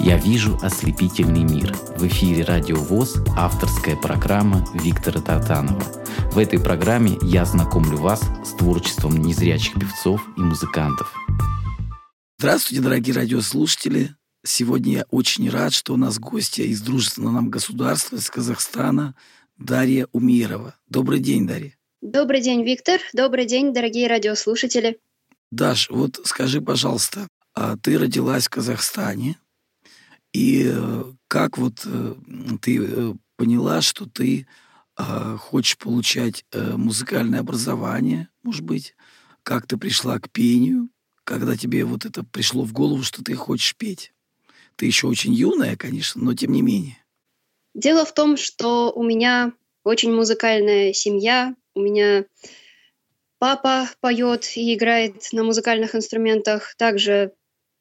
Я вижу ослепительный мир. В эфире Радио ВОЗ авторская программа Виктора Татанова. В этой программе я знакомлю вас с творчеством незрячих певцов и музыкантов. Здравствуйте, дорогие радиослушатели. Сегодня я очень рад, что у нас гостья из дружественного нам государства, из Казахстана, Дарья Умирова. Добрый день, Дарья. Добрый день, Виктор. Добрый день, дорогие радиослушатели. Даш, вот скажи, пожалуйста, а ты родилась в Казахстане, и э, как вот э, ты э, поняла, что ты а, хочешь получать музыкальное образование, может быть, как ты пришла к пению, когда тебе вот это пришло в голову, что ты хочешь петь? Ты еще очень юная, конечно, но тем не менее. Дело в том, что у меня очень музыкальная семья, у меня папа поет и играет на музыкальных инструментах, также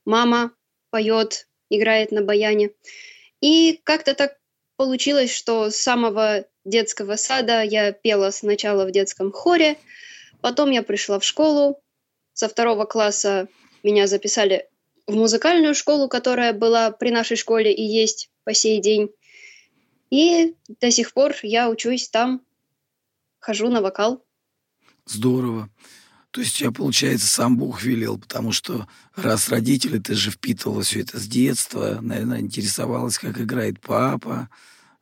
мама поет, играет на баяне. И как-то так получилось, что с самого детского сада я пела сначала в детском хоре, потом я пришла в школу, со второго класса меня записали в музыкальную школу, которая была при нашей школе и есть по сей день. И до сих пор я учусь там, хожу на вокал. Здорово. То есть тебя, получается, сам Бог велел, потому что раз родители, ты же впитывала все это с детства, наверное, интересовалась, как играет папа,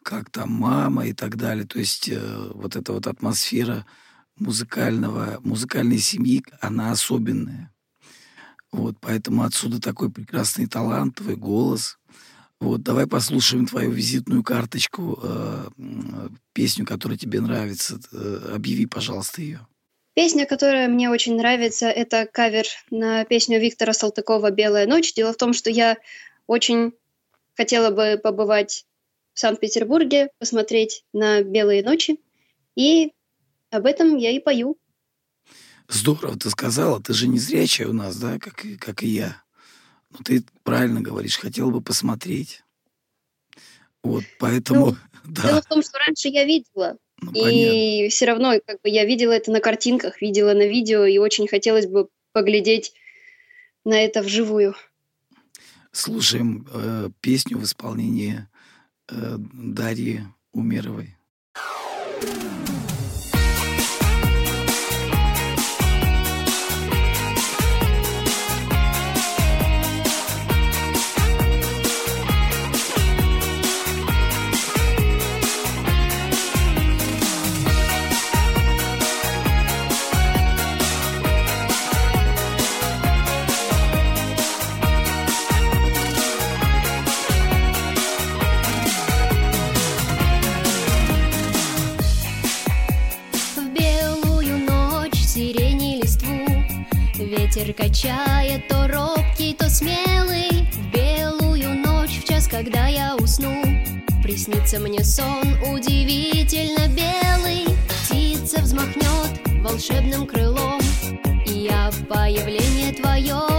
как там мама и так далее. То есть э, вот эта вот атмосфера музыкального, музыкальной семьи, она особенная. Вот, поэтому отсюда такой прекрасный талант, твой голос. Вот, давай послушаем твою визитную карточку, э, песню, которая тебе нравится. Э, объяви, пожалуйста, ее. Песня, которая мне очень нравится, это кавер на песню Виктора Салтыкова «Белая ночь». Дело в том, что я очень хотела бы побывать в Санкт-Петербурге, посмотреть на «Белые ночи», и об этом я и пою. Здорово ты сказала, ты же не зрячая у нас, да, как, как и я. Но ты правильно говоришь, хотела бы посмотреть. Вот, поэтому... Ну, да. Дело в том, что раньше я видела, ну, и все равно как бы я видела это на картинках, видела на видео, и очень хотелось бы поглядеть на это вживую. Слушаем э, песню в исполнении э, Дарьи Умеровой. Ветер качает то робкий, то смелый. В белую ночь, в час, когда я усну. Приснится мне сон удивительно белый. Птица взмахнет волшебным крылом. И я в появление твое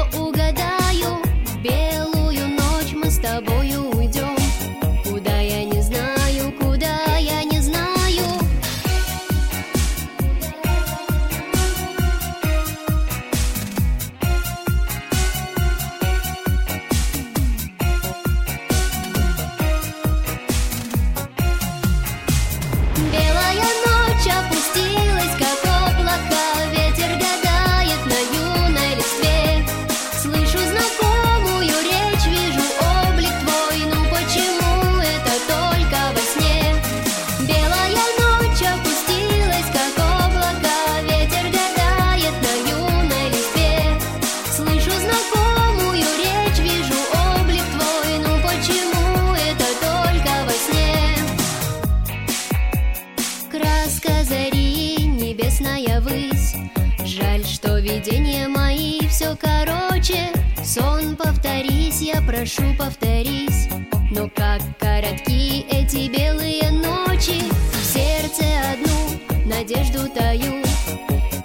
прошу, повторись Но как коротки эти белые ночи. В сердце одну надежду таю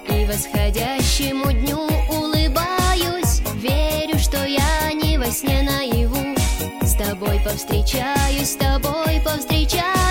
И восходящему дню улыбаюсь. Верю, что я не во сне наяву. С тобой повстречаюсь, с тобой повстречаюсь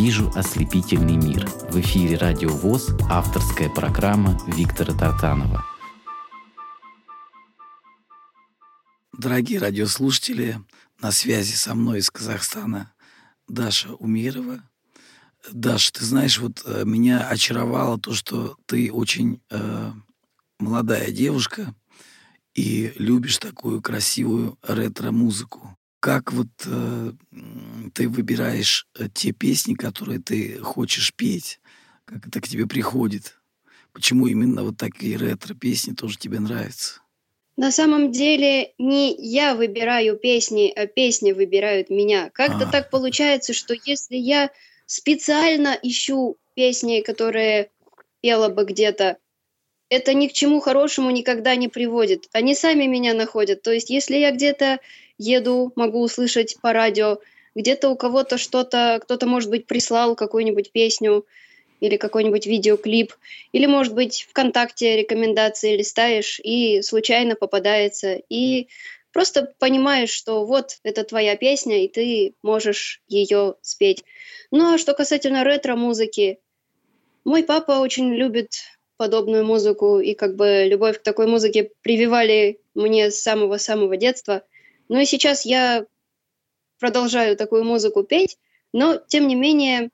вижу ослепительный мир. В эфире Радио ВОЗ авторская программа Виктора Тартанова. Дорогие радиослушатели, на связи со мной из Казахстана Даша Умирова. Даша, ты знаешь, вот э, меня очаровало то, что ты очень э, молодая девушка и любишь такую красивую ретро-музыку. Как вот э, ты выбираешь э, те песни, которые ты хочешь петь? Как это к тебе приходит? Почему именно вот такие ретро-песни тоже тебе нравятся? На самом деле не я выбираю песни, а песни выбирают меня. Как-то А. так получается, что если я специально ищу песни, которые пела бы где-то, это ни к чему хорошему никогда не приводит. Они сами меня находят. То есть если я где-то еду, могу услышать по радио, где-то у кого-то что-то, кто-то, может быть, прислал какую-нибудь песню или какой-нибудь видеоклип, или, может быть, ВКонтакте рекомендации листаешь, и случайно попадается, и просто понимаешь, что вот это твоя песня, и ты можешь ее спеть. Ну а что касательно ретро-музыки, мой папа очень любит подобную музыку, и как бы любовь к такой музыке прививали мне с самого-самого детства. Ну и сейчас я продолжаю такую музыку петь, но, тем не менее,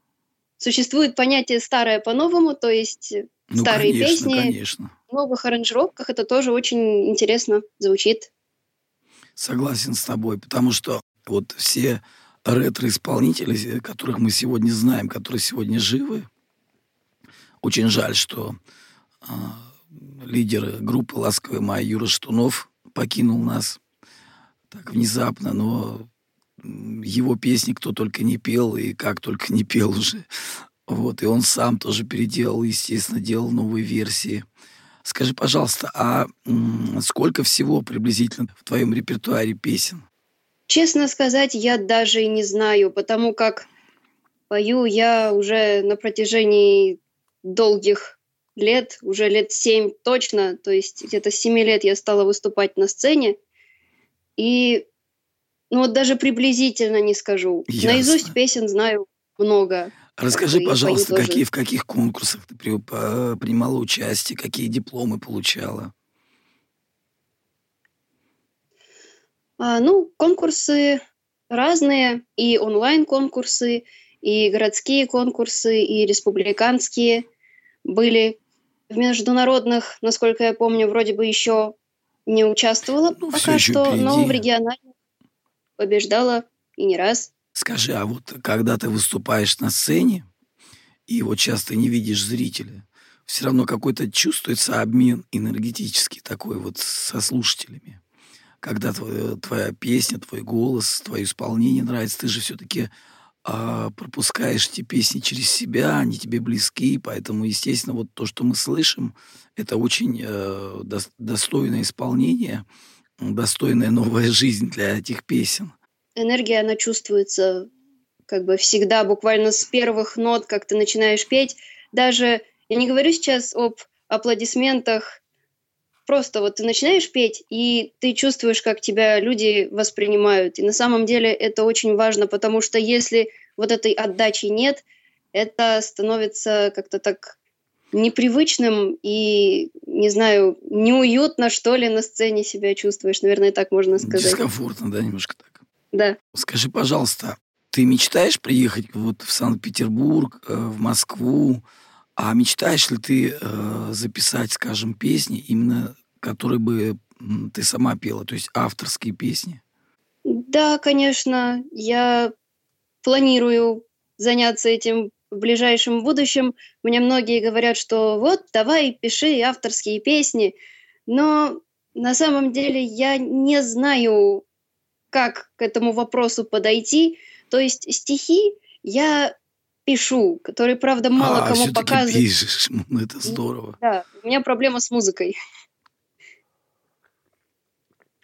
существует понятие «старое по-новому», то есть Ну, старые конечно, песни конечно. в новых аранжировках, это тоже очень интересно звучит. Согласен с тобой, потому что вот все ретро-исполнители, которых мы сегодня знаем, которые сегодня живы, очень жаль, что а, лидер группы «Ласковый май» Юра Штунов покинул нас так внезапно, но его песни кто только не пел и как только не пел уже. Вот, и он сам тоже переделал, естественно, делал новые версии. Скажи, пожалуйста, а сколько всего приблизительно в твоем репертуаре песен? Честно сказать, я даже и не знаю, потому как пою я уже на протяжении долгих лет, уже лет семь точно, то есть где-то семи лет я стала выступать на сцене, и ну вот даже приблизительно не скажу. Ясно. Наизусть песен знаю много. Расскажи, бы и пожалуйста, какие, в каких конкурсах ты при- по- принимала участие, какие дипломы получала? А, ну, конкурсы разные, и онлайн-конкурсы, и городские конкурсы, и республиканские были. В международных, насколько я помню, вроде бы еще не участвовала Ну, пока что, но впереди. в региональных побеждала и не раз. Скажи, а вот когда ты выступаешь на сцене, и вот сейчас ты не видишь зрителя, все равно какой-то чувствуется обмен энергетический такой вот со слушателями. Когда твоя, твоя песня, твой голос, твое исполнение нравится, ты же все-таки пропускаешь эти песни через себя, они тебе близки, поэтому, естественно, вот то, что мы слышим, это очень э, дос- достойное исполнение, достойная новая жизнь для этих песен. Энергия, она чувствуется как бы всегда, буквально с первых нот, как ты начинаешь петь. Даже, я не говорю сейчас об аплодисментах, просто вот ты начинаешь петь, и ты чувствуешь, как тебя люди воспринимают. И на самом деле это очень важно, потому что если вот этой отдачи нет, это становится как-то так непривычным и, не знаю, неуютно, что ли, на сцене себя чувствуешь. Наверное, так можно сказать. Дискомфортно, да, немножко так. Да. Скажи, пожалуйста, ты мечтаешь приехать вот в Санкт-Петербург, э, в Москву, а мечтаешь ли ты э, записать, скажем, песни, именно которые бы ты сама пела, то есть авторские песни? Да, конечно, я планирую заняться этим в ближайшем будущем. Мне многие говорят, что вот, давай, пиши авторские песни. Но на самом деле я не знаю, как к этому вопросу подойти. То есть стихи я пишу, которые, правда, мало а, кому показывают. пишешь, ну, это здорово. Да, у меня проблема с музыкой.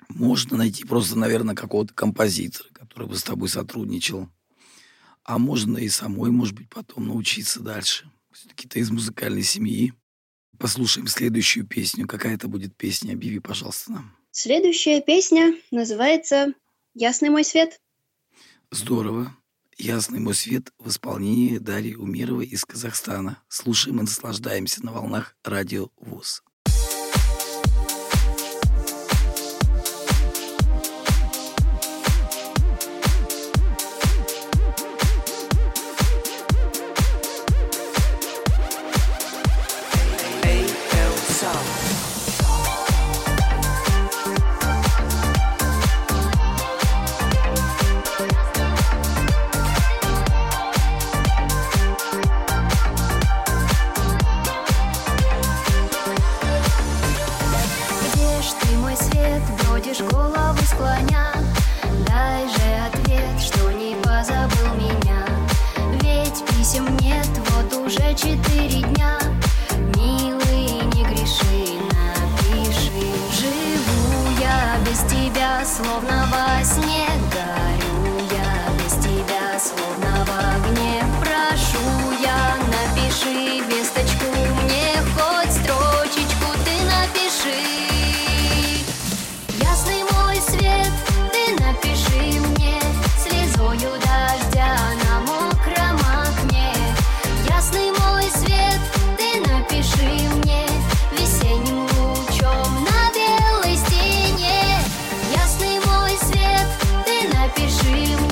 Можно найти просто, наверное, какого-то композитора, который бы с тобой сотрудничал. А можно и самой, может быть, потом научиться дальше. Все-таки ты из музыкальной семьи. Послушаем следующую песню. Какая это будет песня? Объяви, пожалуйста, нам. Следующая песня называется «Ясный мой свет». Здорово. «Ясный мой свет» в исполнении Дарьи Умировой из Казахстана. Слушаем и наслаждаемся на волнах радио ВОЗ. «Вижу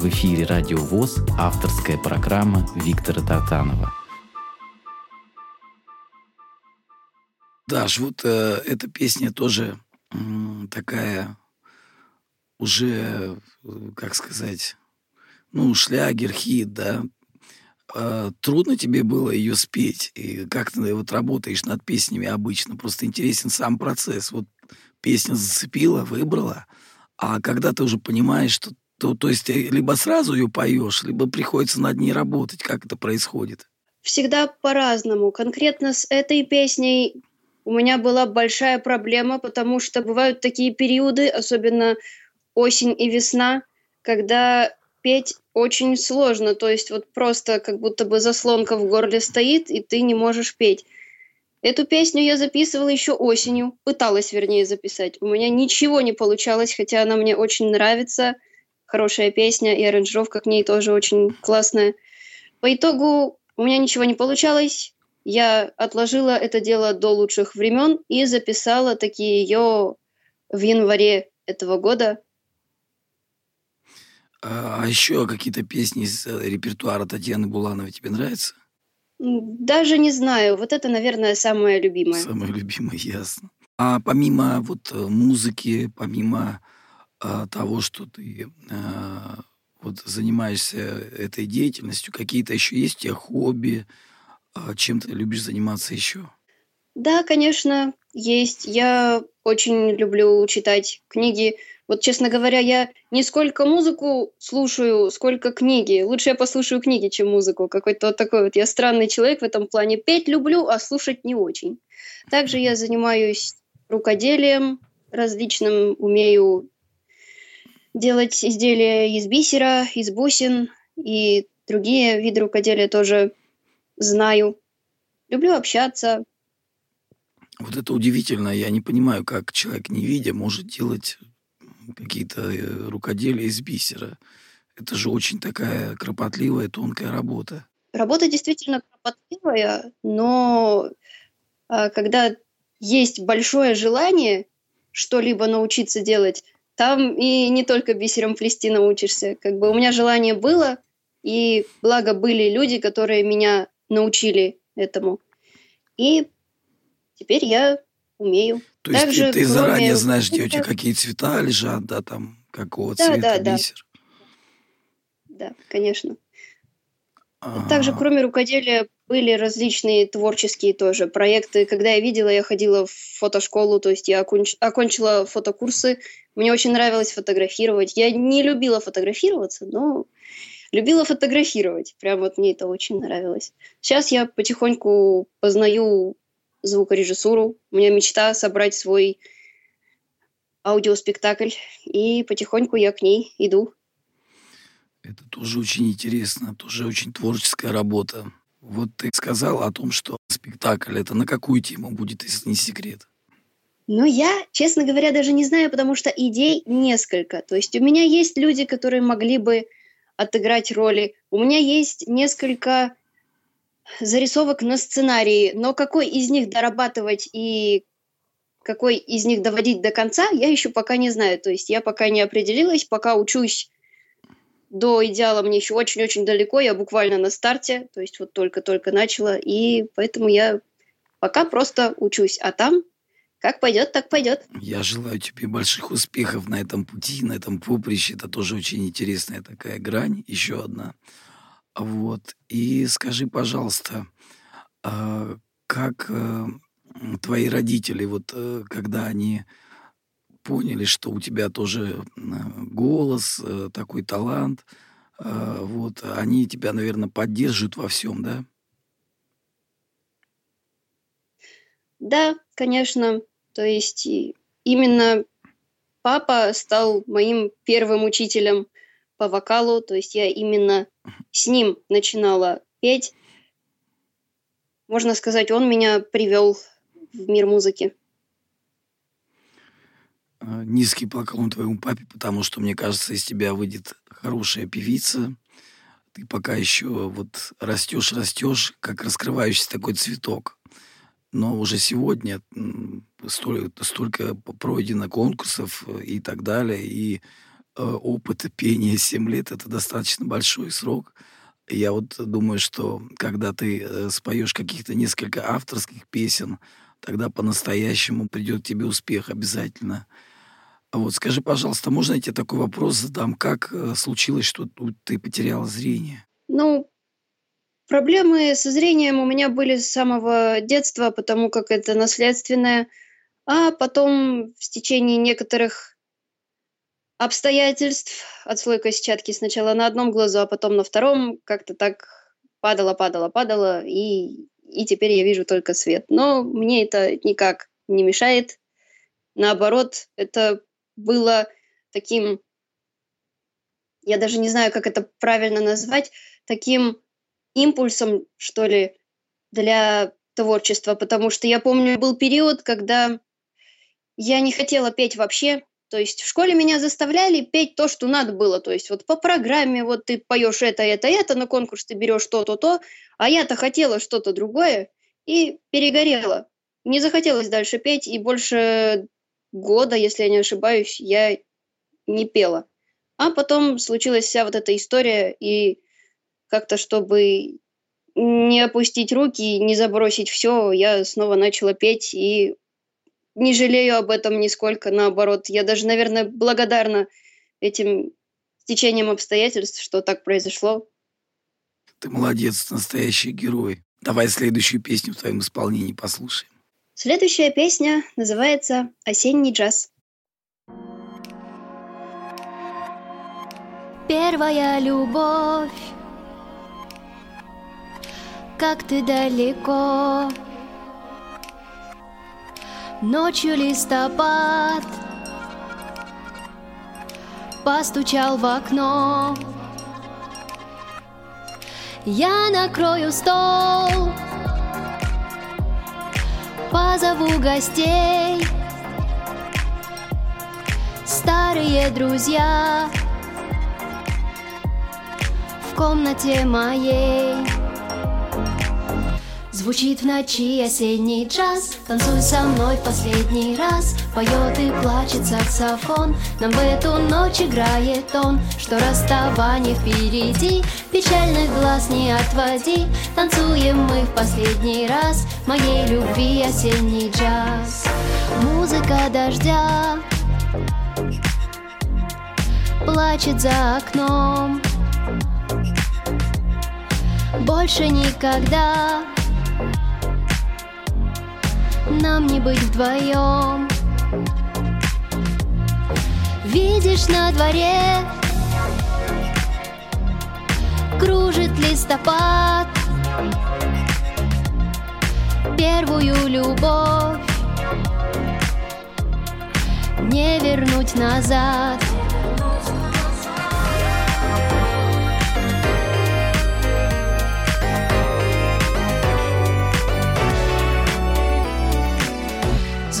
В эфире «Радио ВОЗ» авторская программа Виктора Татанова. Даш, вот э, эта песня тоже э, такая уже, э, как сказать, ну, шлягер, хит, да. Э, трудно тебе было ее спеть? И как ты вот работаешь над песнями обычно? Просто интересен сам процесс. Вот песня зацепила, выбрала – а когда ты уже понимаешь, что то, то есть либо сразу ее поешь, либо приходится над ней работать. Как это происходит? всегда по-разному. Конкретно с этой песней у меня была большая проблема, потому что бывают такие периоды, особенно осень и весна, когда петь очень сложно. То есть вот просто как будто бы заслонка в горле стоит, и ты не можешь петь. Эту песню я записывала еще осенью, пыталась, вернее, записать. У меня ничего не получалось, хотя она мне очень нравится. Хорошая песня, и аранжировка к ней тоже очень классная. По итогу у меня ничего не получалось. Я отложила это дело до лучших времен и записала такие ее в январе этого года. А, а еще какие-то песни из э, репертуара Татьяны Булановой тебе нравятся? Даже не знаю. Вот это, наверное, самое любимое. Самое любимое, ясно. А помимо вот э, музыки, помимо того, что ты а, вот занимаешься этой деятельностью, какие-то еще есть у тебя хобби, а, чем ты любишь заниматься еще? Да, конечно, есть. Я очень люблю читать книги. Вот, честно говоря, я не сколько музыку слушаю, сколько книги. Лучше я послушаю книги, чем музыку. Какой-то вот такой вот я странный человек в этом плане. Петь люблю, а слушать не очень. Также я занимаюсь рукоделием различным, умею делать изделия из бисера, из бусин и другие виды рукоделия тоже знаю. Люблю общаться. Вот это удивительно. Я не понимаю, как человек, не видя, может делать какие-то э, рукоделия из бисера. Это же очень такая кропотливая, тонкая работа. Работа действительно кропотливая, но а, когда есть большое желание что-либо научиться делать, там и не только бисером плести научишься. Как бы у меня желание было, и благо были люди, которые меня научили этому. И теперь я умею. То есть Также, ты, ты кроме... заранее знаешь, где у тебя какие цвета лежат, да, там, какого да, цвета да, бисер? Да. да, конечно. А-а-а. Также, кроме рукоделия, были различные творческие тоже проекты. Когда я видела, я ходила в фотошколу, то есть я оконч... окончила фотокурсы. Мне очень нравилось фотографировать. Я не любила фотографироваться, но любила фотографировать. Прям вот мне это очень нравилось. Сейчас я потихоньку познаю звукорежиссуру. У меня мечта собрать свой аудиоспектакль, и потихоньку я к ней иду. Это тоже очень интересно, тоже очень творческая работа. Вот ты сказал о том, что спектакль это на какую тему будет, если не секрет? Ну, я, честно говоря, даже не знаю, потому что идей несколько. То есть у меня есть люди, которые могли бы отыграть роли. У меня есть несколько зарисовок на сценарии, но какой из них дорабатывать и какой из них доводить до конца, я еще пока не знаю. То есть я пока не определилась, пока учусь до идеала мне еще очень-очень далеко, я буквально на старте, то есть вот только-только начала, и поэтому я пока просто учусь, а там как пойдет, так пойдет. Я желаю тебе больших успехов на этом пути, на этом поприще. Это тоже очень интересная такая грань, еще одна. Вот. И скажи, пожалуйста, а, как э, твои родители, вот э, когда они поняли, что у тебя тоже голос, э, такой талант, вот, они тебя, наверное, поддерживают во всем, да? Да, конечно. То есть именно папа стал моим первым учителем по вокалу, то есть я именно с ним начинала петь. Можно сказать, он меня привел в мир музыки. А, низкий поклон твоему папе, потому что, мне кажется, из тебя выйдет хорошая певица. Ты пока еще вот растешь, растешь, как раскрывающийся такой цветок. Но уже сегодня столько, столько пройдено конкурсов и так далее, и Э, опыта пения 7 лет это достаточно большой срок. Я вот думаю, что когда ты э, споешь каких-то несколько авторских песен, тогда по-настоящему придет тебе успех обязательно. А вот скажи, пожалуйста, можно я тебе такой вопрос задам? Как э, случилось, что ты потеряла зрение? Ну, проблемы со зрением у меня были с самого детства, потому как это наследственное. А потом в течение некоторых обстоятельств, отслойка сетчатки сначала на одном глазу, а потом на втором, как-то так падала, падала, падала, и, и теперь я вижу только свет. Но мне это никак не мешает. Наоборот, это было таким, я даже не знаю, как это правильно назвать, таким импульсом, что ли, для творчества, потому что я помню, был период, когда я не хотела петь вообще, то есть в школе меня заставляли петь то, что надо было. То есть вот по программе вот ты поешь это, это, это, на конкурс ты берешь то, то, то. А я-то хотела что-то другое и перегорела. Не захотелось дальше петь, и больше года, если я не ошибаюсь, я не пела. А потом случилась вся вот эта история, и как-то, чтобы не опустить руки, не забросить все, я снова начала петь, и не жалею об этом нисколько, наоборот. Я даже, наверное, благодарна этим течением обстоятельств, что так произошло. Ты молодец, настоящий герой. Давай следующую песню в твоем исполнении послушаем. Следующая песня называется «Осенний джаз». Первая любовь, как ты далеко, Ночью листопад. Постучал в окно. Я накрою стол Позову гостей. Старые друзья В комнате моей Звучит в ночи осенний джаз. Танцуй со мной в последний раз. Поет и плачет саксофон. Нам в эту ночь играет он. Что расставание впереди. Печальных глаз не отводи. Танцуем мы в последний раз. Моей любви осенний джаз. Музыка дождя Плачет за окном. Больше никогда нам не быть вдвоем. Видишь на дворе кружит листопад Первую любовь не вернуть назад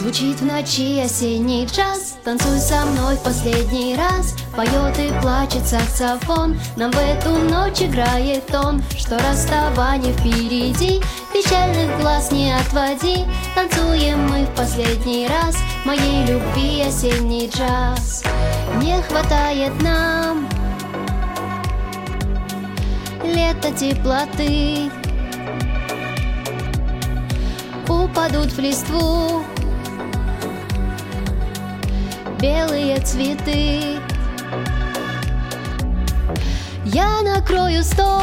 Звучит в ночи осенний джаз. Танцуй со мной в последний раз. Поет и плачет саксофон. Нам в эту ночь играет он. Что расставание впереди. Печальных глаз не отводи. Танцуем мы в последний раз. Моей любви осенний джаз Не хватает нам. Лето теплоты. Упадут в листву белые цветы. Я накрою стол,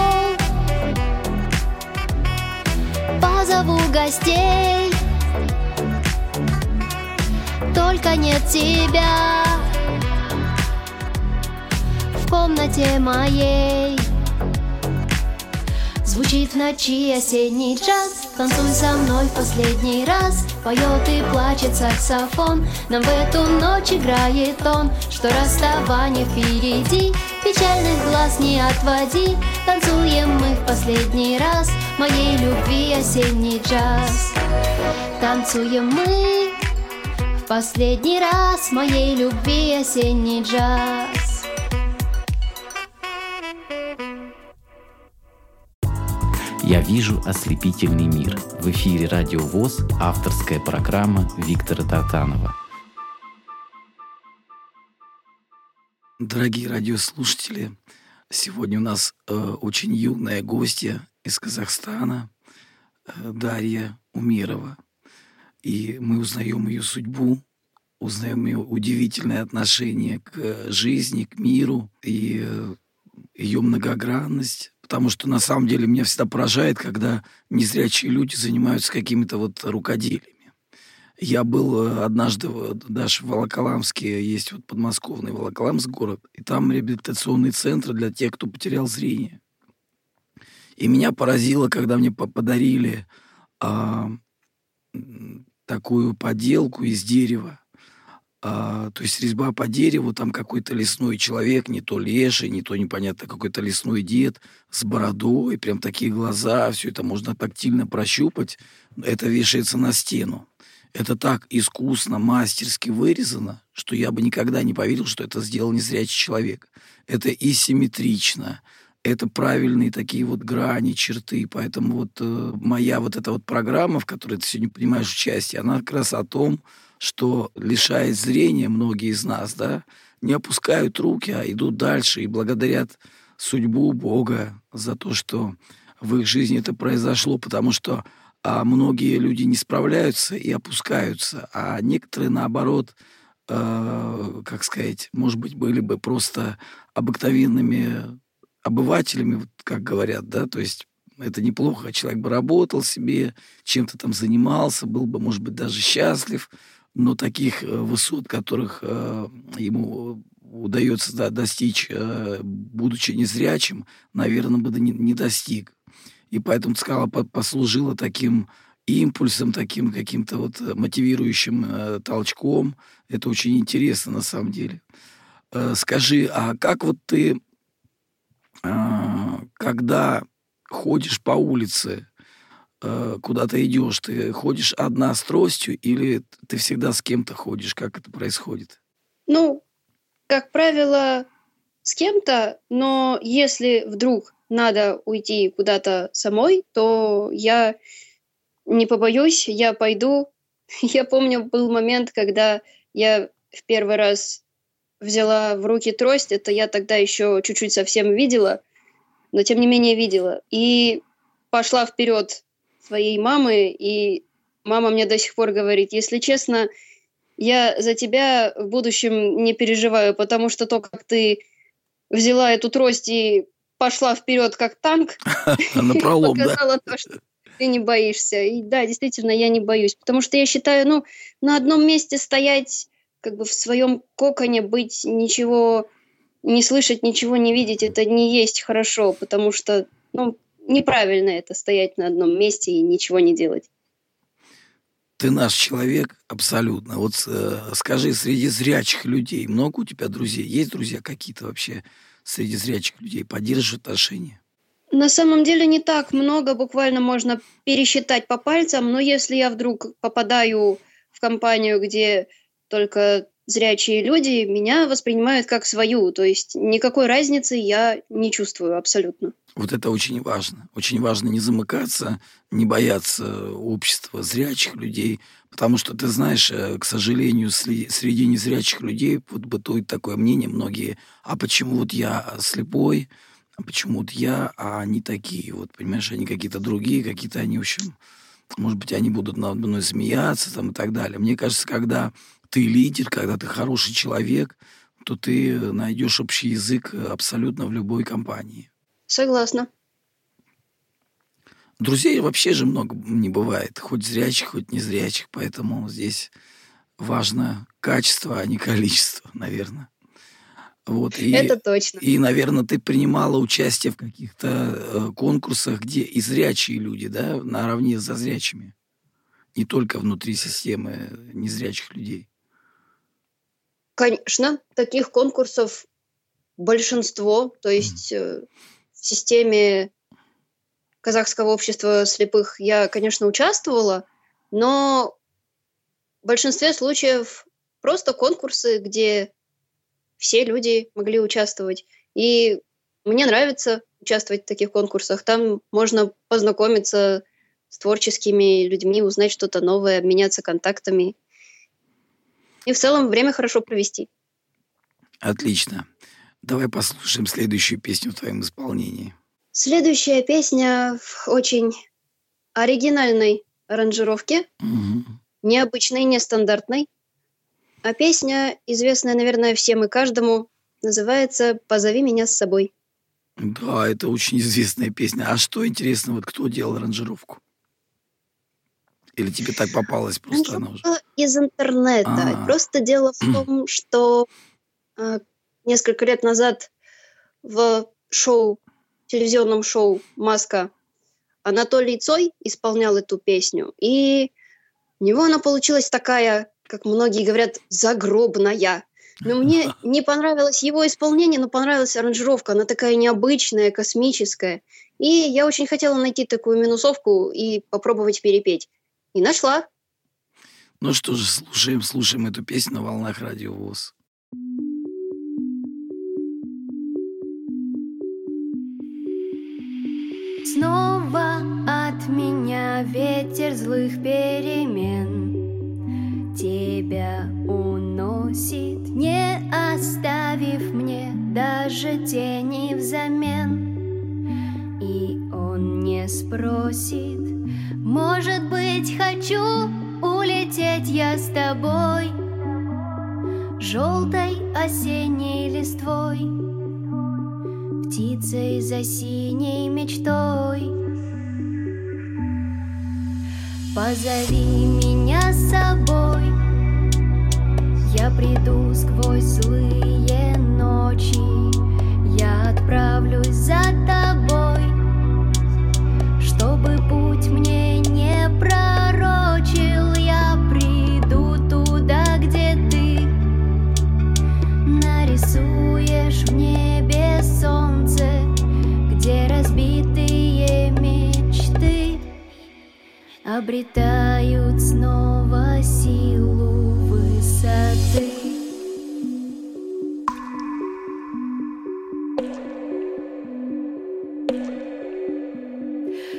позову гостей, только нет тебя в комнате моей. Звучит в ночи осенний джаз Танцуй со мной в последний раз Поет и плачет саксофон. Нам в эту ночь играет он Что расставание впереди. Печальных глаз не отводи Танцуем мы в последний раз. Моей любви осенний джаз. Танцуем мы в последний раз. Моей любви осенний джаз «Я вижу ослепительный мир». В эфире «Радио ВОЗ» авторская программа Виктора Татанова. Дорогие радиослушатели, сегодня у нас э, очень юная гостья из Казахстана, э, Дарья Умирова. И мы узнаем ее судьбу, узнаем ее удивительное отношение к жизни, к миру и э, ее многогранность, потому что на самом деле меня всегда поражает, когда незрячие люди занимаются какими-то вот рукоделиями. Я был э, однажды даже в Волоколамске, есть вот подмосковный Волоколамск город, и там реабилитационный центр для тех, кто потерял зрение. И меня поразило, когда мне подарили а, такую поделку из дерева. А, то есть резьба по дереву, там какой-то лесной человек, не то леший, не то непонятно какой-то лесной дед с бородой, прям такие глаза, все это можно тактильно прощупать. Это вешается на стену. Это так искусно, мастерски вырезано, что я бы никогда не поверил, что это сделал незрячий человек. Это и симметрично, это правильные такие вот грани, черты. Поэтому вот э, моя вот эта вот программа, в которой ты сегодня принимаешь участие, она как раз о том, что лишает зрения многие из нас, да, не опускают руки, а идут дальше и благодарят судьбу Бога за то, что в их жизни это произошло, потому что а многие люди не справляются и опускаются, а некоторые, наоборот, э, как сказать, может быть, были бы просто обыкновенными обывателями, вот как говорят, да, то есть это неплохо, человек бы работал себе, чем-то там занимался, был бы, может быть, даже счастлив, но таких э, высот, которых э, ему удается да, достичь, э, будучи незрячим, наверное, бы не, не достиг. И поэтому скала послужила таким импульсом, таким каким-то вот мотивирующим э, толчком. Это очень интересно на самом деле. Э, скажи, а как вот ты, когда ходишь по улице, э, куда то идешь, ты ходишь одна с тростью или ты всегда с кем-то ходишь? Как это происходит? Ну, как правило, с кем-то, но если вдруг надо уйти куда-то самой, то я не побоюсь, я пойду. Я помню, был момент, когда я в первый раз взяла в руки трость, это я тогда еще чуть-чуть совсем видела, но тем не менее видела. И пошла вперед своей мамы, и мама мне до сих пор говорит, если честно, я за тебя в будущем не переживаю, потому что то, как ты взяла эту трость и пошла вперед как танк, показала то, что ты не боишься. И да, действительно, я не боюсь, потому что я считаю, ну, на одном месте стоять, как бы в своем коконе быть, ничего не слышать, ничего не видеть, это не есть хорошо, потому что, ну, неправильно это стоять на одном месте и ничего не делать. Ты наш человек абсолютно. Вот э, скажи, среди зрячих людей много у тебя друзей? Есть друзья какие-то вообще среди зрячих людей? Поддерживают отношения? На самом деле не так много, буквально можно пересчитать по пальцам, но если я вдруг попадаю в компанию, где только зрячие люди, меня воспринимают как свою, то есть никакой разницы я не чувствую абсолютно. Вот это очень важно. Очень важно не замыкаться, не бояться общества зрячих людей, потому что, ты знаешь, э, к сожалению, среди незрячих людей вот бытует такое мнение многие, а почему вот я слепой, а почему вот я, а они такие, вот, понимаешь, они какие-то другие, какие-то они, в общем, может быть, они будут надо мной смеяться там и так далее. Мне кажется, когда ты лидер, когда ты хороший человек, то ты найдешь общий язык абсолютно в любой компании. Согласна. Друзей вообще же много не бывает, хоть зрячих, хоть незрячих, поэтому здесь важно качество, а не количество, наверное. Вот, и, Это точно. И, наверное, ты принимала участие в каких-то э, конкурсах, где и зрячие люди, да, наравне со зрячими. Не только внутри системы незрячих людей. Конечно, таких конкурсов большинство. То есть mm в системе казахского общества слепых я, конечно, участвовала, но в большинстве случаев просто конкурсы, где все люди могли участвовать. И мне нравится участвовать в таких конкурсах. Там можно познакомиться с творческими людьми, узнать что-то новое, обменяться контактами. И в целом время хорошо провести. Отлично. Давай послушаем следующую песню в твоем исполнении. Следующая песня в очень оригинальной аранжировке, угу. необычной, нестандартной. А песня, известная, наверное, всем и каждому, называется «Позови меня с собой». Да, это очень известная песня. А что интересно, вот кто делал аранжировку? Или тебе так попалось просто она уже? Из интернета. А-а-а. Просто дело в том, что э, несколько лет назад в шоу телевизионном шоу «Маска». Анатолий Цой исполнял эту песню, и у него она получилась такая, как многие говорят, загробная. Но мне не понравилось его исполнение, но понравилась аранжировка. Она такая необычная, космическая. И я очень хотела найти такую минусовку и попробовать перепеть. И нашла. Ну что же, слушаем, слушаем эту песню на волнах радио ВОЗ. Снова от меня ветер злых перемен Тебя уносит, не оставив мне даже тени взамен И он не спросит, может быть, хочу улететь я с тобой Желтой осенней листвой птицей за синей мечтой. Позови меня с собой, я приду сквозь злые ночи, я отправлюсь обретают снова силу высоты.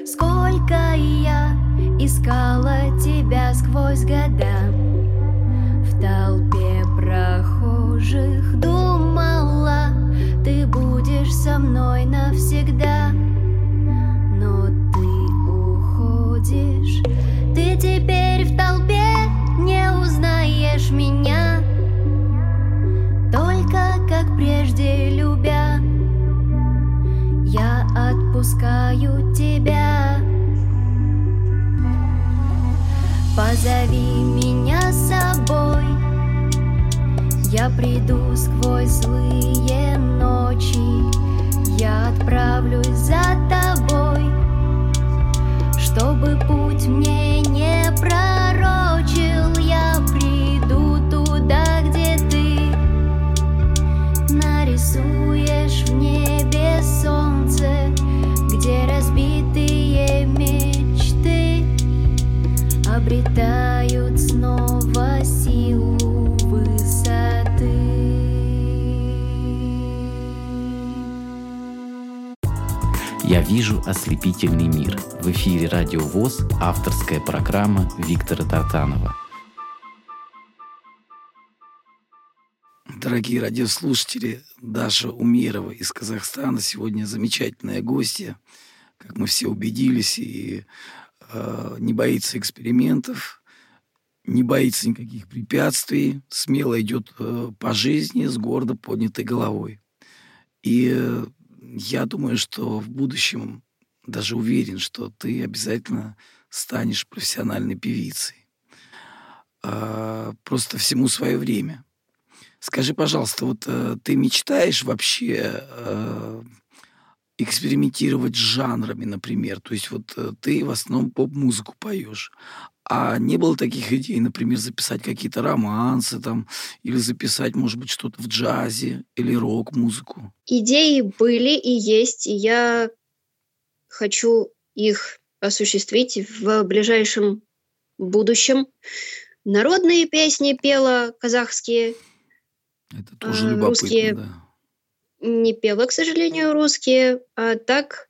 Сколько я искала тебя сквозь года В толпе отпускаю тебя. Позови меня с собой. Я приду сквозь злые ночи, я отправлюсь за тобой, чтобы путь мне не пророчил, вижу ослепительный мир». В эфире «Радио ВОЗ» авторская программа Виктора Тартанова. Дорогие радиослушатели, Даша Умерова из Казахстана сегодня замечательная гостья, как мы все убедились, и э, не боится экспериментов, не боится никаких препятствий, смело идет э, по жизни с гордо поднятой головой. И э, я думаю, что в будущем даже уверен, что ты обязательно станешь профессиональной певицей. А, просто всему свое время. Скажи, пожалуйста, вот э, ты мечтаешь вообще э, экспериментировать с жанрами, например? То есть вот э, ты в основном поп-музыку поешь, а не было таких идей, например, записать какие-то романсы там, или записать, может быть, что-то в джазе или рок-музыку? Идеи были и есть, и я хочу их осуществить в ближайшем будущем. Народные песни пела казахские. Это тоже а, любопытно, русские да. Не пела, к сожалению, русские, а так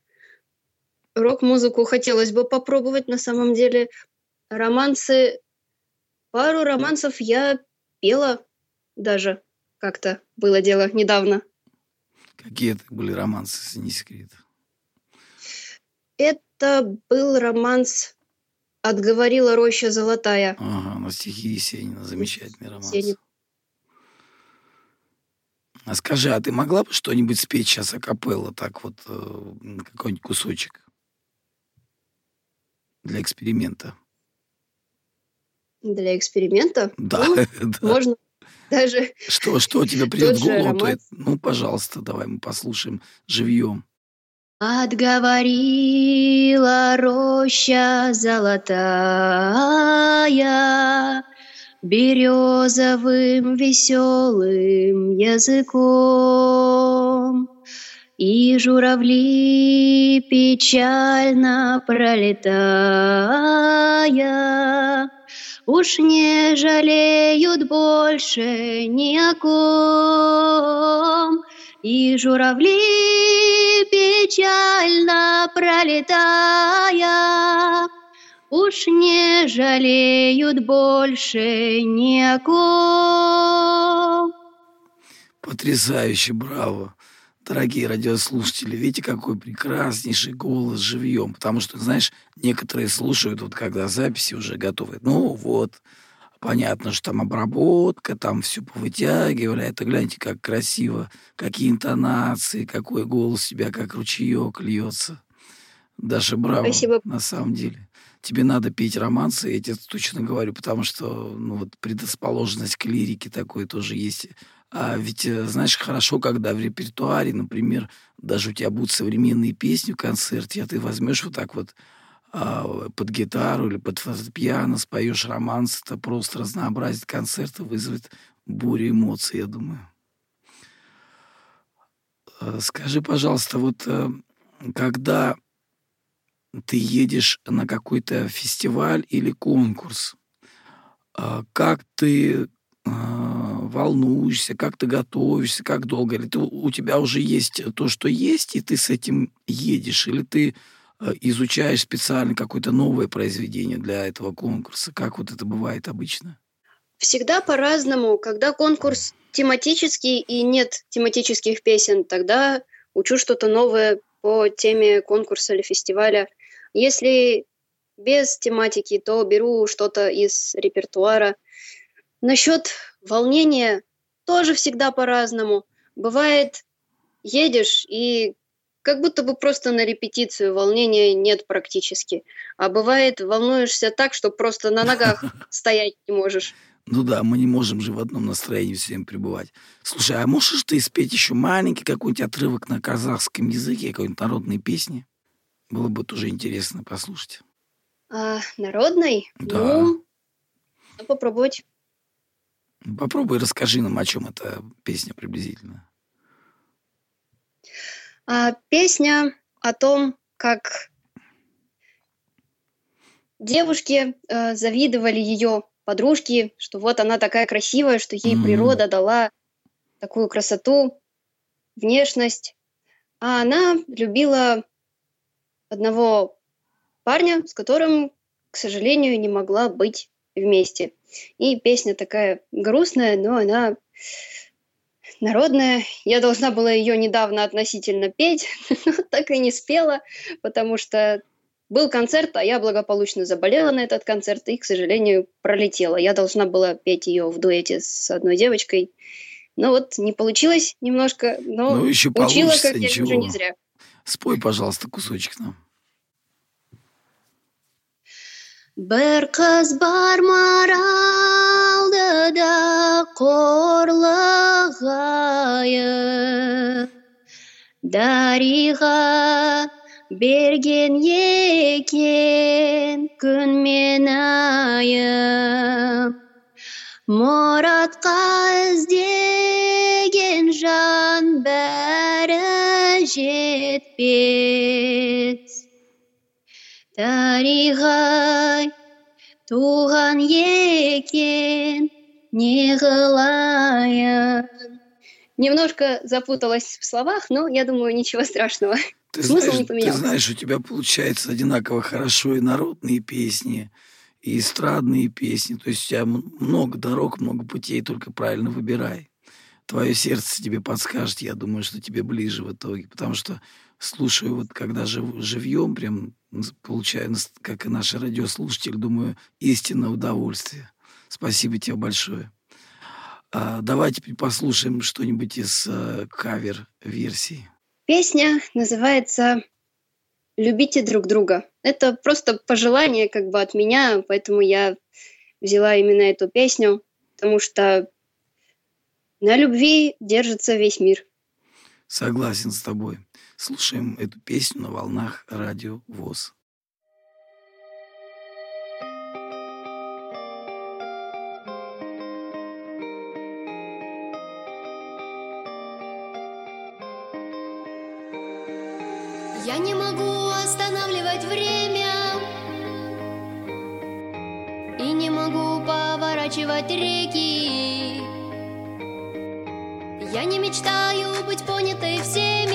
рок-музыку хотелось бы попробовать на самом деле. Романсы, пару романсов я пела даже как-то было дело недавно. Какие это были романсы, если не секрет? Это был романс «Отговорила роща золотая». Ага, на стихи Есенина. Замечательный романс. Есенин. А скажи, а ты могла бы что-нибудь спеть сейчас акапелла, так вот, э, какой-нибудь кусочек? Для эксперимента. Для эксперимента? Да, ну, да. Можно даже... Что, что тебе придет в голову? То, ну, пожалуйста, давай мы послушаем живьем. Отговорила роща золотая Березовым веселым языком. И журавли печально пролетая, Уж не жалеют больше ни о ком. И журавли печально пролетая, Уж не жалеют больше ни о ком. Потрясающе, браво! Дорогие радиослушатели, видите, какой прекраснейший голос живьем. Потому что, знаешь, некоторые слушают, вот когда записи уже готовы. Ну вот, понятно, что там обработка, там все повытягивали. Это гляньте, как красиво, какие интонации, какой голос у тебя, как ручеек льется. Даша, браво, Спасибо. на самом деле. Тебе надо петь романсы, я тебе точно говорю, потому что ну, вот предрасположенность к лирике такой тоже есть а ведь, э, знаешь, хорошо, когда в репертуаре, например, даже у тебя будут современные песни в концерте, а ты возьмешь вот так вот а, под гитару или под фортепиано, споешь романс, это просто разнообразит концерт и вызовет бурю эмоций, я думаю. А, скажи, пожалуйста, вот э, когда ты едешь на какой-то фестиваль или конкурс, как ты волнуешься, как ты готовишься, как долго? Или ты, у тебя уже есть то, что есть, и ты с этим едешь? Или ты э, изучаешь специально какое-то новое произведение для этого конкурса? Как вот это бывает обычно? Всегда по-разному. Когда конкурс тематический и нет тематических песен, тогда учу что-то новое по теме конкурса или фестиваля. Если без тематики, то беру что-то из репертуара. Насчет волнения тоже всегда по-разному. Бывает, едешь и как будто бы просто на репетицию волнения нет практически. А бывает, волнуешься так, что просто на ногах стоять не можешь. Ну да, мы не можем же в одном настроении все время пребывать. Слушай, а можешь ты спеть еще маленький какой-нибудь отрывок на казахском языке, какой-нибудь народной песни? Было бы тоже интересно послушать. А, народной? Да. Ну, попробовать. Попробуй расскажи нам, о чем эта песня приблизительно. А, песня о том, как девушки э, завидовали ее подружке, что вот она такая красивая, что ей Мгм. природа дала такую красоту, внешность. А она любила одного парня, с которым, к сожалению, не могла быть вместе. И песня такая грустная, но она народная. Я должна была ее недавно относительно петь, но так и не спела, потому что был концерт, а я благополучно заболела на этот концерт и, к сожалению, пролетела. Я должна была петь ее в дуэте с одной девочкой. Но вот не получилось немножко, но Ну, еще учила, как я вижу, ничего. не зря. Спой, пожалуйста, кусочек нам. Бір қыз бар маралдыда қорлығайып дариға берген екен күн мен айып мұратқа іздеген жан бәрі жетпес Тарихай туған екен не қылайын Немножко запуталась в словах, но я думаю, ничего страшного. Ты Смысл знаешь, не ты поменялся. знаешь, у тебя получается одинаково хорошо и народные песни, и эстрадные песни. То есть у тебя много дорог, много путей, только правильно выбирай. Твое сердце тебе подскажет, я думаю, что тебе ближе в итоге. Потому что слушаю, вот когда жив, живьем, прям получаю, нас- как и наши радиослушатели, думаю, истинное удовольствие. Спасибо тебе большое. А, давай теперь послушаем что-нибудь из э, кавер-версии. Песня называется «Любите друг друга». Это просто пожелание как бы от меня, поэтому я взяла именно эту песню, потому что на любви держится весь мир. Согласен с тобой. Слушаем эту песню на волнах радио ВОЗ. Я не могу останавливать время. И не могу поворачивать реки. Я не мечтаю быть понятой всеми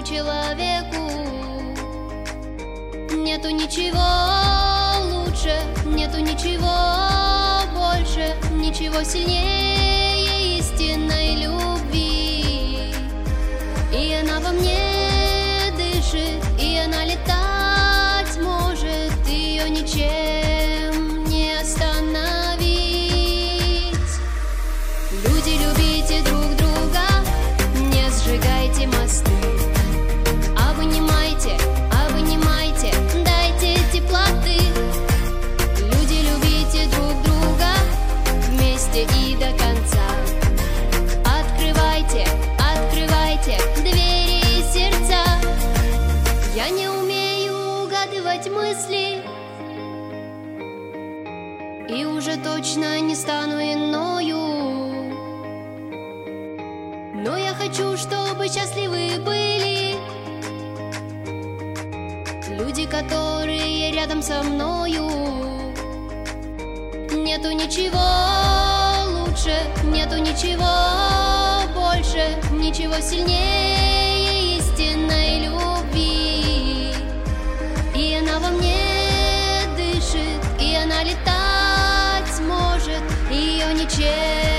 одному человеку. Нету ничего лучше, нету ничего больше Ничего сильнее истинной любви точно не стану иною. Но я хочу, чтобы счастливы были Люди, которые рядом со мною. Нету ничего лучше, нету ничего больше, ничего сильнее ее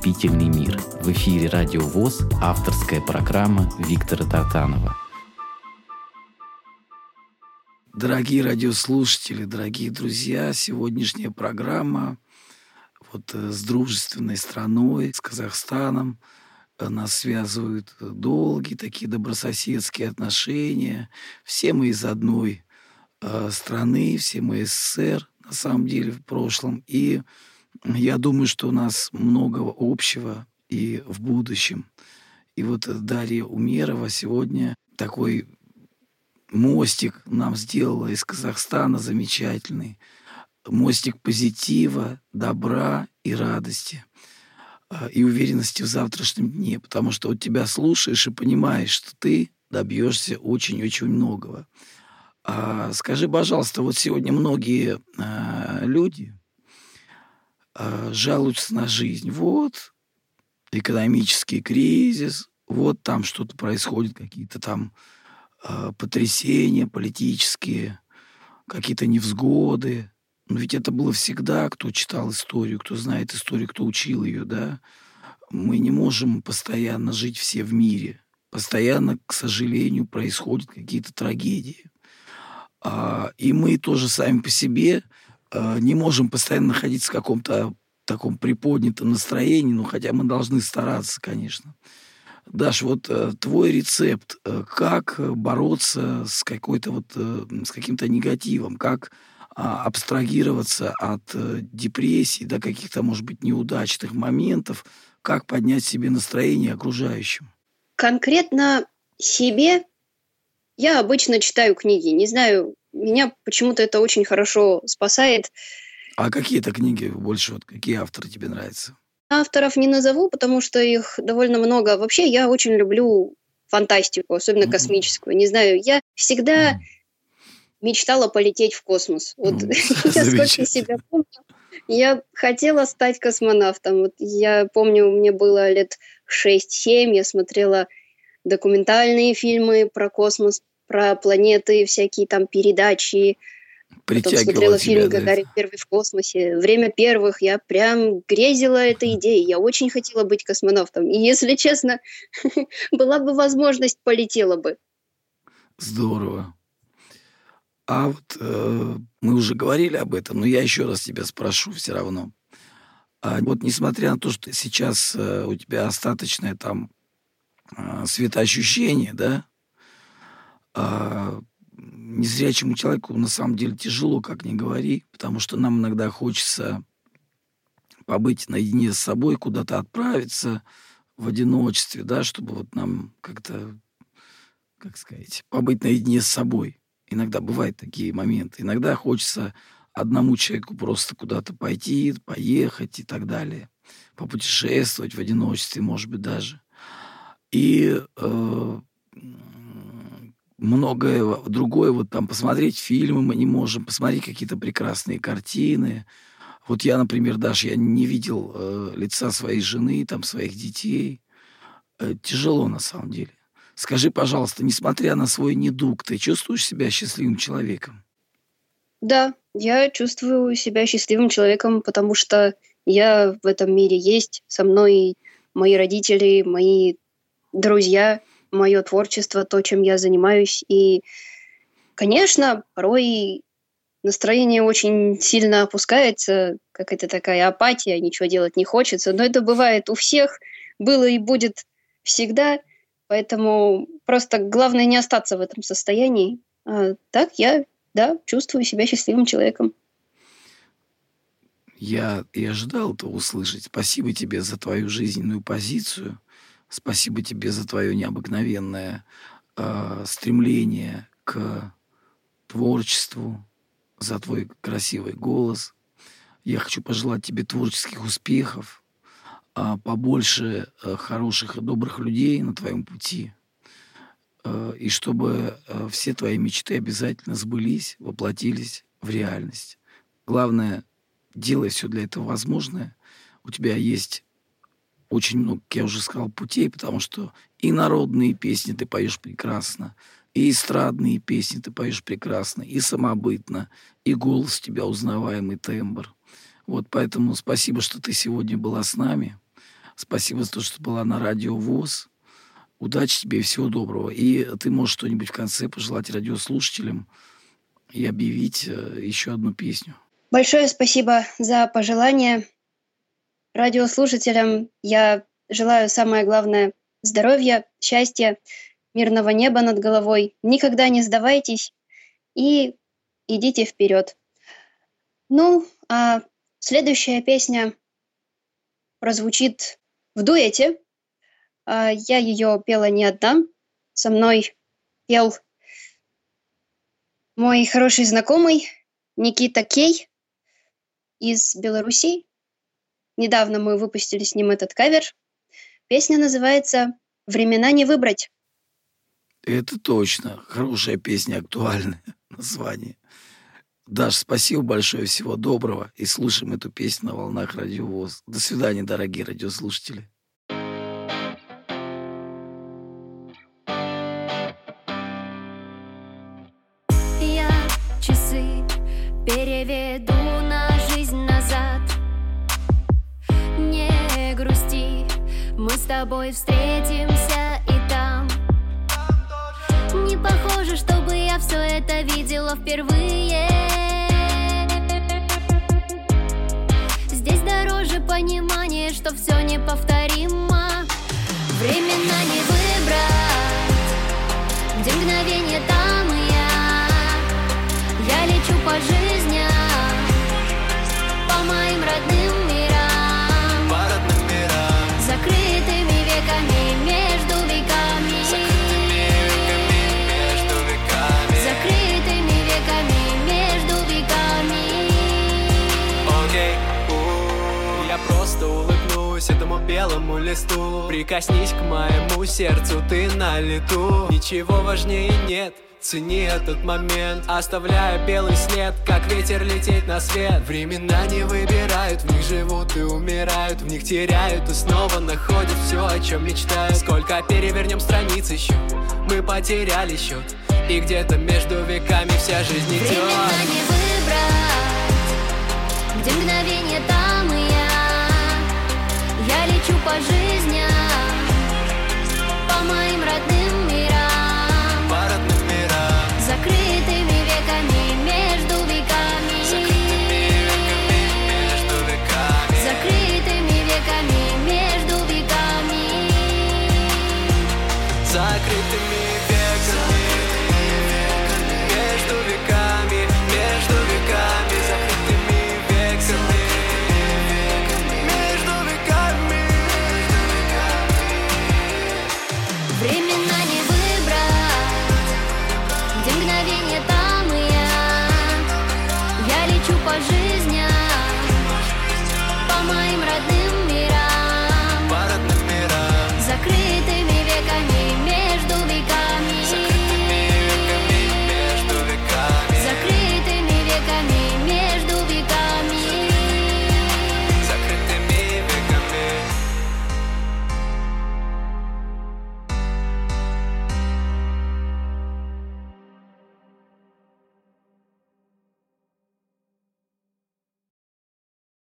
ослепительный мир. В эфире Радио ВОЗ авторская программа Виктора Тартанова. Дорогие радиослушатели, дорогие друзья, сегодняшняя программа вот э, с дружественной страной, с Казахстаном. Э, Нас связывают долгие такие добрососедские отношения. Все мы из одной э, страны, все мы СССР, на самом деле, в прошлом. И я думаю, что у нас много общего и в будущем. И вот Дарья Умерова сегодня такой мостик нам сделала из Казахстана замечательный. Мостик позитива, добра и радости. а, И уверенности в завтрашнем дне. Потому что вот тебя слушаешь и понимаешь, что ты добьешься очень-очень многого. А, скажи, пожалуйста, вот сегодня многие а, люди а, жалуются на жизнь. Вот экономический кризис, вот там что-то происходит, какие-то там э, потрясения политические, какие-то невзгоды. Но ведь это было всегда, кто читал историю, кто знает историю, кто учил ее, да. Мы не можем постоянно жить все в мире. Постоянно, к сожалению, происходят какие-то трагедии. А, и мы тоже сами по себе не можем постоянно находиться в каком-то таком приподнятом настроении, ну, хотя мы должны стараться, конечно. Даш, вот э, твой рецепт, э, как бороться с какой-то вот, э, с каким-то негативом, как э, абстрагироваться от э, депрессии, до каких-то, может быть, неудачных моментов, как поднять себе настроение окружающим? Конкретно себе я обычно читаю книги. Не знаю, меня почему-то это очень хорошо спасает. А какие это книги больше, вот какие авторы тебе нравятся? Авторов не назову, потому что их довольно много. Вообще, я очень люблю фантастику, особенно mm-hmm. космическую. Не знаю, я всегда mm-hmm. мечтала полететь в космос. Вот mm-hmm. я сколько себя помню, я хотела стать космонавтом. Вот я помню, мне было лет 6-7, я смотрела документальные фильмы про космос, про планеты, всякие там передачи, Потом смотрела фильм да, «Гагарин первый в космосе». Время первых я прям грезила этой идеей. Я очень хотела быть космонавтом. И, если честно, была бы возможность, полетела бы. Здорово. А вот э, мы уже говорили об этом, но я еще раз тебя спрошу все равно. А вот несмотря на то, что сейчас э, у тебя остаточное там э, светоощущение, да, э, незрячему человеку на самом деле тяжело, как ни говори, потому что нам иногда хочется побыть наедине с собой, куда-то отправиться в одиночестве, да, чтобы вот нам как-то, как сказать, побыть наедине с собой. Иногда бывают такие моменты. Иногда хочется одному человеку просто куда-то пойти, поехать и так далее. Попутешествовать в одиночестве, может быть, даже. И э, многое другое, вот там посмотреть фильмы мы не можем, посмотреть какие-то прекрасные картины. Вот я, например, даже я не видел э, лица своей жены, там, своих детей. Э, тяжело на самом деле. Скажи, пожалуйста, несмотря на свой недуг, ты чувствуешь себя счастливым человеком? Да, я чувствую себя счастливым человеком, потому что я в этом мире есть, со мной мои родители, мои друзья, мое творчество, то, чем я занимаюсь. И, конечно, порой настроение очень сильно опускается, как это такая апатия, ничего делать не хочется. Но это бывает у всех, было и будет всегда. Поэтому просто главное не остаться в этом состоянии. А так я, да, чувствую себя счастливым человеком. Я и ожидал это услышать. Спасибо тебе за твою жизненную позицию – Спасибо тебе за твое необыкновенное э, стремление к творчеству, за твой красивый голос. Я хочу пожелать тебе творческих успехов, э, побольше э, хороших и добрых людей на твоем пути, э, и чтобы э, все твои мечты обязательно сбылись, воплотились в реальность. Главное, делай все для этого возможное. У тебя есть очень много, как я уже сказал, путей, потому что и народные песни ты поешь прекрасно, и эстрадные песни ты поешь прекрасно, и самобытно, и голос тебя узнаваемый тембр. Вот поэтому спасибо, что ты сегодня была с нами. Спасибо за то, что была на радио ВОЗ. Удачи тебе и всего доброго. И ты можешь что-нибудь в конце пожелать радиослушателям и объявить э, еще одну песню. Большое спасибо за пожелание радиослушателям я желаю самое главное здоровья, счастья, мирного неба над головой. Никогда не сдавайтесь и идите вперед. Ну, а следующая песня прозвучит в дуэте. А, я ее пела не одна. Со мной пел мой хороший знакомый Никита Кей из Беларуси. Недавно мы выпустили с ним этот кавер. Песня называется «Времена не выбрать». Это точно. Хорошая песня, актуальное название. Даш, спасибо большое, всего доброго. И слушаем эту песню на волнах радиовоз. До свидания, дорогие радиослушатели. Я часы переведу тобой встретимся и там. Не похоже, чтобы я все это видела впервые. Здесь дороже понимание, что все неповторимо. Временно не выбрать, где мгновение там и я. Я лечу по жизни, белому листу. Прикоснись к моему сердцу, ты на лету. Ничего важнее нет Цени этот момент, оставляя белый след Как ветер лететь на свет. Времена не выбирают, в них живут и умирают. В них теряют и снова находят все, о чем мечтают. Сколько перевернем страниц еще, мы потеряли счет И где-то между веками вся жизнь идет Временно не выбрать Где мгновение там я лечу по жизни, по моим родным.